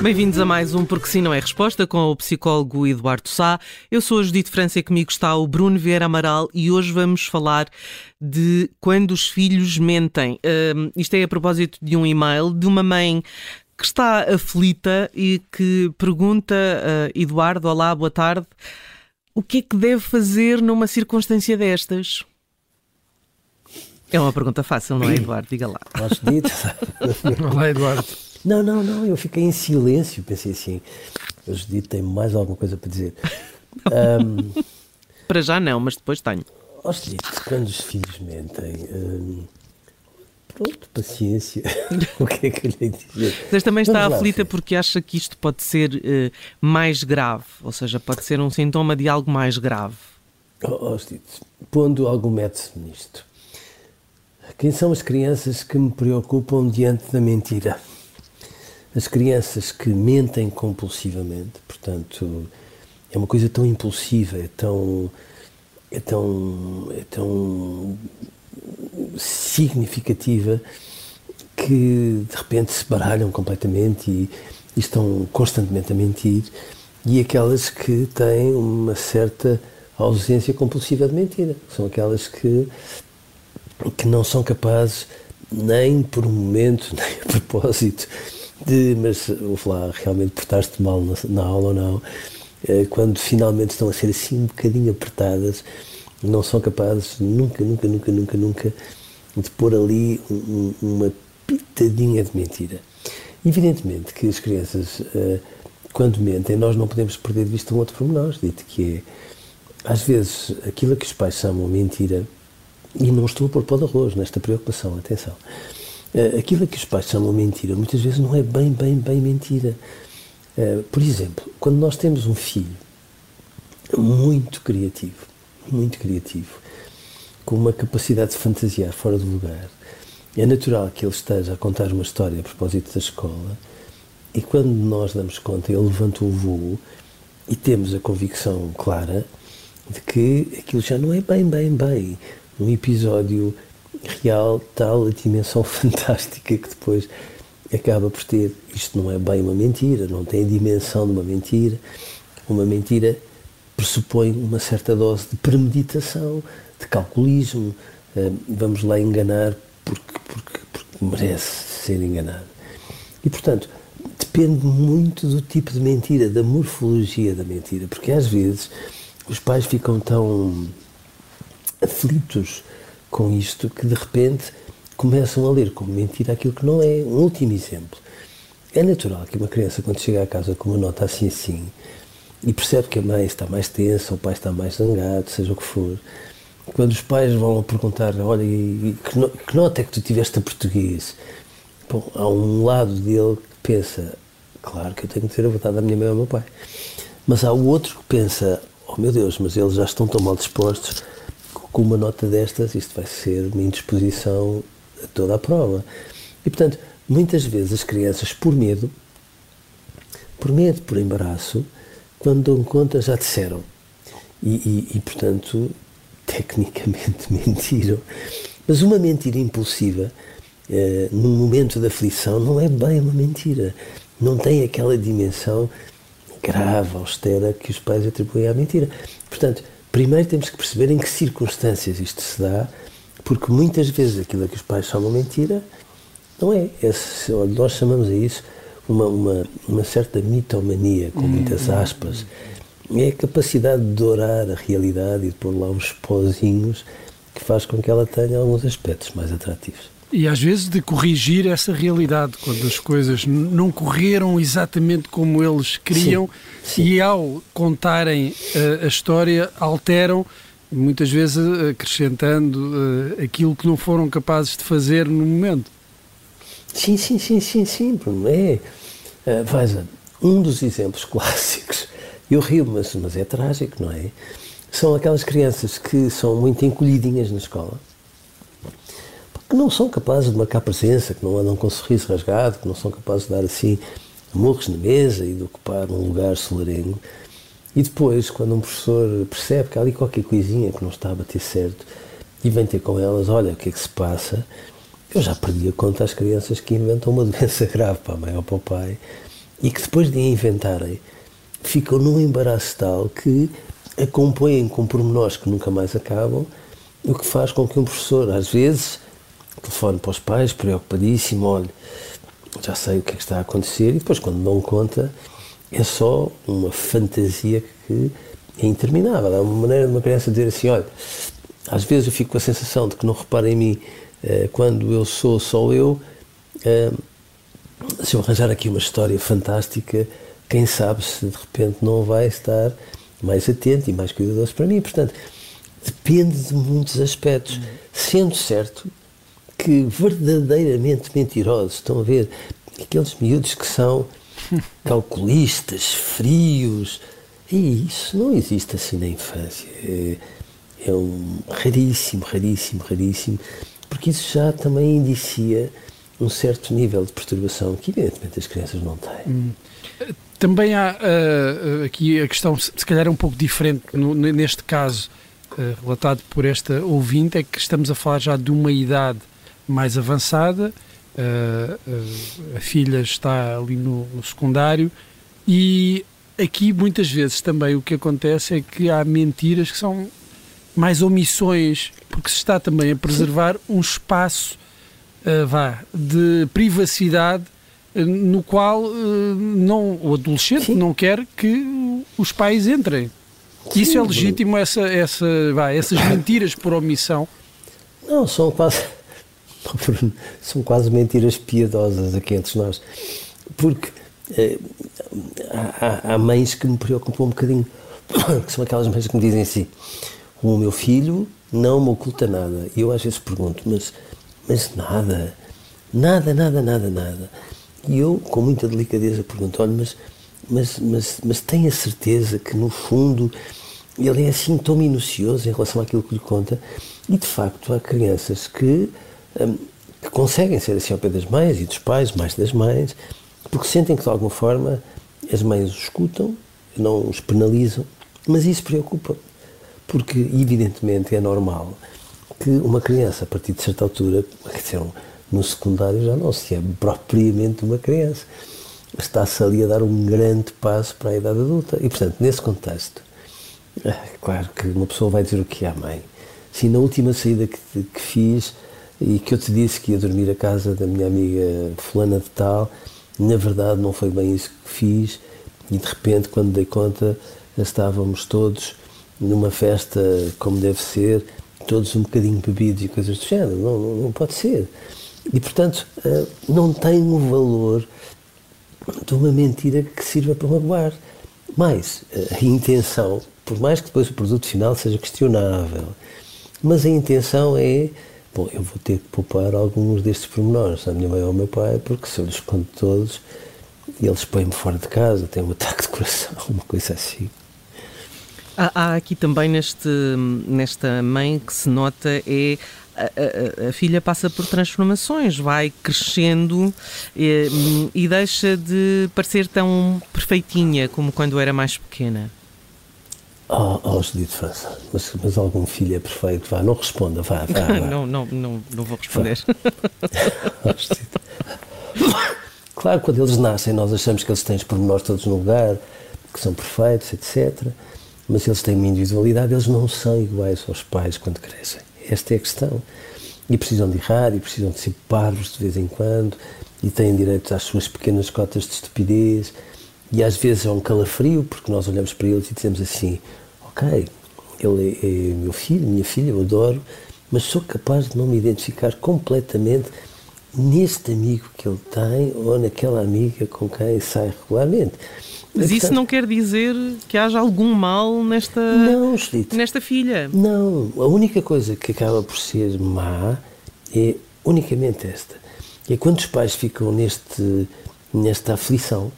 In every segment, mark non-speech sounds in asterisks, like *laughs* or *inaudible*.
Bem-vindos a mais um Porque Sim Não É Resposta com o psicólogo Eduardo Sá. Eu sou a Judite França e comigo está o Bruno Vieira Amaral e hoje vamos falar de quando os filhos mentem. Uh, isto é a propósito de um e-mail de uma mãe que está aflita e que pergunta, uh, Eduardo, olá, boa tarde, o que é que deve fazer numa circunstância destas? É uma pergunta fácil, não é, *coughs* Eduardo? Diga lá. Olá, Eduardo. Não, não, não, eu fiquei em silêncio, pensei assim, a Judite tem mais alguma coisa para dizer. *laughs* Um, para já não, mas depois tenho. Ó Judite, quando os filhos mentem, um, pronto, paciência, *laughs* o que é que eu lhe dizer? Mas também está Vamos aflita lá, porque acha que isto pode ser uh, mais grave, ou seja, pode ser um sintoma de algo mais grave. Ó oh, Judite, pondo algum método nisto, quem são as crianças que me preocupam diante da mentira? As crianças que mentem compulsivamente, portanto, é uma coisa tão impulsiva, é tão, é tão, é tão significativa que de repente se baralham completamente e, e estão constantemente a mentir, e aquelas que têm uma certa ausência compulsiva de mentira, são aquelas que, que não são capazes nem por um momento, *laughs* nem a propósito, de, mas vou lá, realmente portaste mal na, na aula ou não, eh, quando finalmente estão a ser assim um bocadinho apertadas, não são capazes nunca, nunca, nunca, nunca, nunca de pôr ali um, uma pitadinha de mentira. Evidentemente que as crianças, eh, quando mentem, nós não podemos perder de vista um outro pormenor, dito que é, às vezes, aquilo que os pais chamam mentira, e não estou a pôr pó de arroz nesta preocupação, atenção, Uh, aquilo que os pais chamam mentira, muitas vezes não é bem, bem, bem mentira. Uh, por exemplo, quando nós temos um filho muito criativo, muito criativo, com uma capacidade de fantasiar fora do lugar, é natural que ele esteja a contar uma história a propósito da escola e quando nós damos conta, ele levanta o voo e temos a convicção clara de que aquilo já não é bem, bem, bem um episódio real tal a dimensão *laughs* fantástica que depois acaba por ter. Isto não é bem uma mentira, não tem a dimensão de uma mentira. Uma mentira pressupõe uma certa dose de premeditação, de calculismo. Eh, vamos lá enganar porque, porque, porque merece ser enganado. E, portanto, depende muito do tipo de mentira, da morfologia da mentira, porque às vezes os pais ficam tão aflitos com isto que de repente começam a ler como mentira aquilo que não é. Um último exemplo. É natural que uma criança, quando chega a casa com uma nota assim assim, e percebe que a mãe está mais tensa, o pai está mais zangado, seja o que for, quando os pais vão perguntar, olha, que, que nota é que tu tiveste a português? Bom, há um lado dele que pensa, claro que eu tenho que ter a vontade da minha mãe ou do meu pai. Mas há o outro que pensa, oh meu Deus, mas eles já estão tão mal dispostos com uma nota destas, isto vai ser uma indisposição a toda a prova. E, portanto, muitas vezes as crianças, por medo, por medo, por embaraço, quando dão conta, já disseram. E, e, e portanto, *laughs* tecnicamente *laughs* mentiram. Mas uma mentira impulsiva, eh, num momento de aflição, não é bem uma mentira. Não tem aquela dimensão grave, austera, que os pais atribuem à mentira. Portanto, Primeiro temos que perceber em que circunstâncias isto se dá, porque muitas vezes aquilo que os pais chamam mentira não é. Esse, nós chamamos a isso uma, uma, uma certa mitomania, com muitas uhum. aspas. É a capacidade de dourar a realidade e de pôr lá uns pozinhos que faz com que ela tenha alguns aspectos mais atrativos. E às vezes de corrigir essa realidade, quando as coisas não correram exatamente como eles queriam sim, sim. e ao contarem a, a, história alteram, muitas vezes acrescentando uh, aquilo que não foram capazes de fazer no momento. Sim, sim, sim, sim, sim. É, uh, vais um dos exemplos *laughs* clássicos, eu rio, mas, mas é trágico, não é? São aquelas crianças que são muito encolhidinhas na escola, que não são capazes de marcar presença, que não andam com um sorriso rasgado, que não são capazes de dar assim murros na mesa e de ocupar um lugar solarengo. E depois, quando um professor percebe que há ali qualquer coisinha que não está a bater certo e vem ter com elas, olha o que é que se passa, eu já perdi a conta às crianças que inventam uma *laughs* doença grave para a mãe ou para o pai e que depois de a inventarem ficam num embaraço tal que a compõem com pormenores que nunca mais acabam, o que faz com que um professor, às vezes, telefone para os pais, preocupadíssimo, olha, já sei o que é que está a acontecer, e depois, quando dão conta, é só uma fantasia que é interminável. É uma maneira de uma criança dizer assim: olha, às vezes eu fico com a sensação de que não reparem em mim eh, quando eu sou só eu. Eh, se eu arranjar aqui uma história fantástica, quem sabe se de repente não vai estar mais atento e mais cuidadoso para mim. Portanto, depende de muitos aspectos. Sendo certo que verdadeiramente mentirosos, estão a ver, aqueles miúdos que são *laughs* calculistas, frios, e isso não existe assim na infância. É, é um raríssimo, raríssimo, raríssimo, porque isso já também indicia um certo nível de perturbação que, evidentemente, as crianças não têm. Hum. Também há uh, aqui a questão, se calhar é um pouco diferente no, neste caso, uh, relatado por esta ouvinte, é que estamos a falar já de uma idade mais avançada, uh, a filha está ali no, no secundário e aqui muitas vezes também o que acontece é que há mentiras que são mais omissões, porque se está também a preservar um espaço uh, vá, de privacidade uh, no qual uh, não, o adolescente Sim. não quer que os pais entrem. Sim. Isso é legítimo, essa, essa, vá, essas mentiras por omissão? Não, são quase, são quase mentiras piedosas aqui entre nós. Porque há, há, mães que me preocupam um bocadinho, *coughs* que são aquelas mães que me dizem assim: o meu filho não me oculta nada. E eu às vezes pergunto, mas mas nada, nada, nada, nada, nada. E eu, com muita delicadeza, pergunto: olha, mas, mas, mas, mas tem a certeza que, no fundo, ele é assim tão minucioso em relação àquilo que lhe conta? E, de facto, há crianças que, que conseguem ser assim ao pé das mães e dos pais, mais das mães, porque sentem que, de alguma forma, as mães os escutam, não os penalizam, mas isso preocupa, porque, evidentemente, é normal que uma criança, a partir de certa altura, no secundário já não se é propriamente uma criança. Está-se ali a dar um grande passo para a idade adulta. E, portanto, nesse contexto, é claro que uma pessoa vai dizer o que é à mãe. Sim, na última saída que, que fiz e que eu te disse que ia dormir à casa da minha amiga fulana de tal, na verdade não foi bem isso que fiz e de repente, quando dei conta, estávamos todos numa festa como deve ser, todos um bocadinho bebidos e coisas do género. Não, não, não pode ser. E, portanto, uh, não tem o valor de uma mentira que sirva para magoar. Mais, uh, a intenção, por mais que depois o produto final seja questionável, mas a intenção é, bom, eu vou ter que poupar alguns destes pormenores à minha mãe ou ao meu pai, porque se eu lhes conto todos, eles põem-me fora de casa, têm um ataque de coração, *laughs* uma coisa assim. Há, há aqui também neste, nesta mãe que se nota é a, a, a, filha passa por transformações, vai crescendo e, e, deixa de parecer tão perfeitinha como quando era mais pequena. Oh, oh Judite França, mas, mas algum filho é perfeito? Vá, não responda, vá, vá. *laughs* vá. não, não, não, não vou responder. oh, claro, quando eles nascem, nós achamos que eles têm os pormenores todos no lugar, que são perfeitos, etc mas eles têm uma individualidade, eles não são iguais aos pais quando crescem. Esta é a questão. E precisam de errar, e precisam de ser parvos de vez em quando, e têm direito às suas pequenas cotas de estupidez, e às vezes é um calafrio, porque nós olhamos para eles e dizemos assim: Ok, ele é, é meu filho, minha filha, eu adoro, mas sou capaz de não me identificar completamente neste amigo que ele tem ou naquela amiga com quem sai regularmente. Mas isso não quer dizer que haja algum mal nesta, não, nesta filha. Não, a única coisa que acaba por ser má é unicamente esta. É quando os pais ficam neste, nesta aflição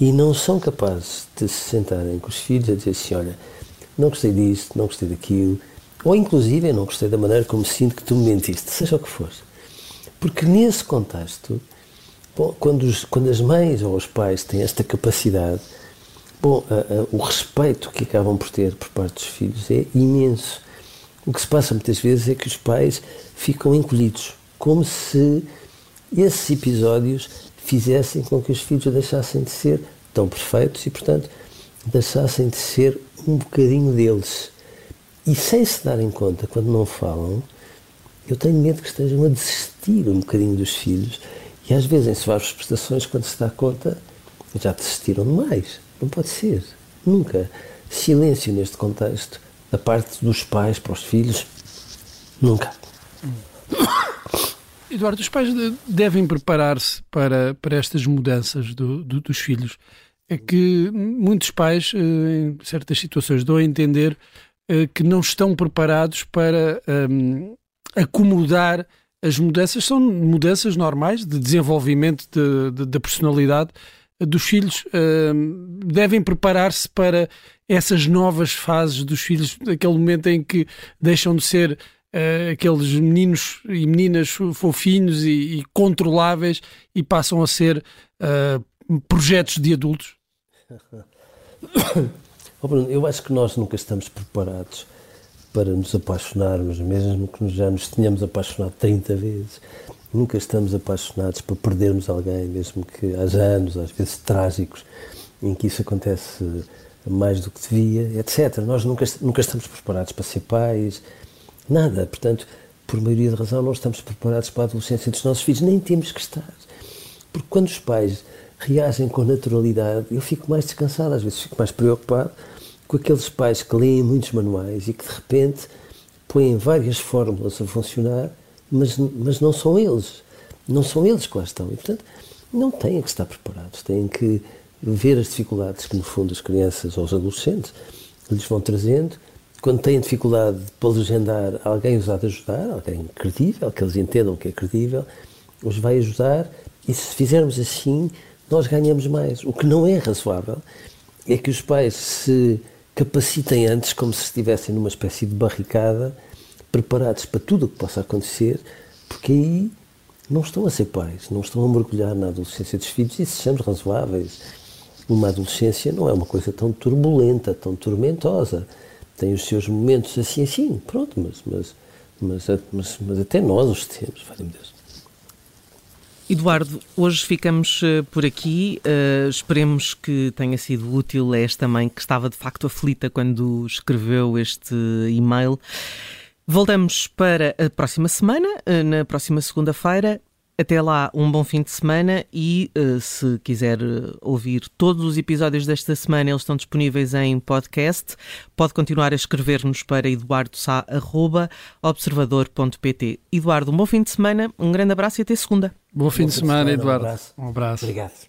e não são capazes de se sentarem com os filhos e dizer assim, olha, não gostei disto, não gostei daquilo, ou inclusive não gostei da maneira como sinto que tu me mentiste, seja o que for. Porque nesse contexto, bom, quando, os, quando as mães ou os pais têm esta capacidade, bom, a, a, o respeito que acabam por ter por parte dos filhos é imenso. O que se passa muitas vezes é que os pais ficam encolhidos, como se esses episódios fizessem com que os filhos deixassem de ser tão perfeitos e, portanto, deixassem de ser um bocadinho deles. E sem se darem conta, quando não falam, eu tenho medo que estejam a desistir um bocadinho dos filhos. E às vezes, em suaves prestações, quando se dá conta, já desistiram demais. Não pode ser. Nunca. Silêncio neste contexto, da parte dos pais para os filhos, nunca. Eduardo, os pais devem preparar-se para, para estas mudanças do, do, dos filhos. É que muitos pais, eh, em certas situações, dão a entender eh, que não estão preparados para um, acomodar as mudanças. São mudanças normais de desenvolvimento da de, de, personalidade dos filhos. Um, devem preparar-se para essas novas fases dos filhos, aquele momento em que deixam de ser uh, aqueles meninos e meninas fofinhos e, e, controláveis e passam a ser uh, projetos de adultos? *coughs* Oh, Bruno, eu acho que nós nunca estamos preparados para nos apaixonarmos, mesmo que já nos tenhamos apaixonado 30 vezes. Nunca estamos apaixonados para perdermos alguém, mesmo que haja anos, às vezes trágicos, em que isso acontece mais do que devia, etc. Nós nunca, nunca estamos preparados para ser pais, Nada. Portanto, por maioria de razão, não estamos preparados para a adolescência dos nossos filhos. Nem temos que estar. Porque quando os pais reagem com naturalidade, eu fico mais descansado, às vezes fico mais preocupado com aqueles pais que leem muitos manuais e que de repente põem várias fórmulas a funcionar, mas, mas não são eles. Não são eles que lá estão. E, portanto, não têm que estar preparados. Têm que ver as dificuldades que, no fundo, as crianças ou os adolescentes lhes vão trazendo quando têm dificuldade para legendar, alguém os há de ajudar, alguém credível, que eles entendam que é credível, os vai ajudar e se fizermos assim, nós ganhamos mais. O que não é razoável é que os pais se capacitem antes como se estivessem numa espécie de barricada, preparados para tudo o que possa acontecer, porque aí não estão a ser pais, não estão a mergulhar na adolescência dos filhos e sejamos razoáveis. Uma adolescência não é uma coisa tão turbulenta, tão tormentosa tem os seus momentos assim, assim, pronto, mas, mas, mas, mas, mas até nós os temos, valeu Deus. Eduardo, hoje ficamos uh, por aqui. Uh, esperemos que tenha sido útil a esta mãe que estava de facto aflita quando escreveu este e-mail. Voltamos para a próxima semana, uh, na próxima segunda-feira. Até lá, um bom fim de semana e uh, se quiser uh, ouvir todos os episódios desta semana, eles estão disponíveis em podcast. Pode continuar a escrever-nos para eduardo.sa.observador.pt. Eduardo, um bom fim de semana, um grande abraço e até segunda. Bom fim, bom de, fim semana, de semana, Eduardo. Um abraço. Um abraço. Obrigado.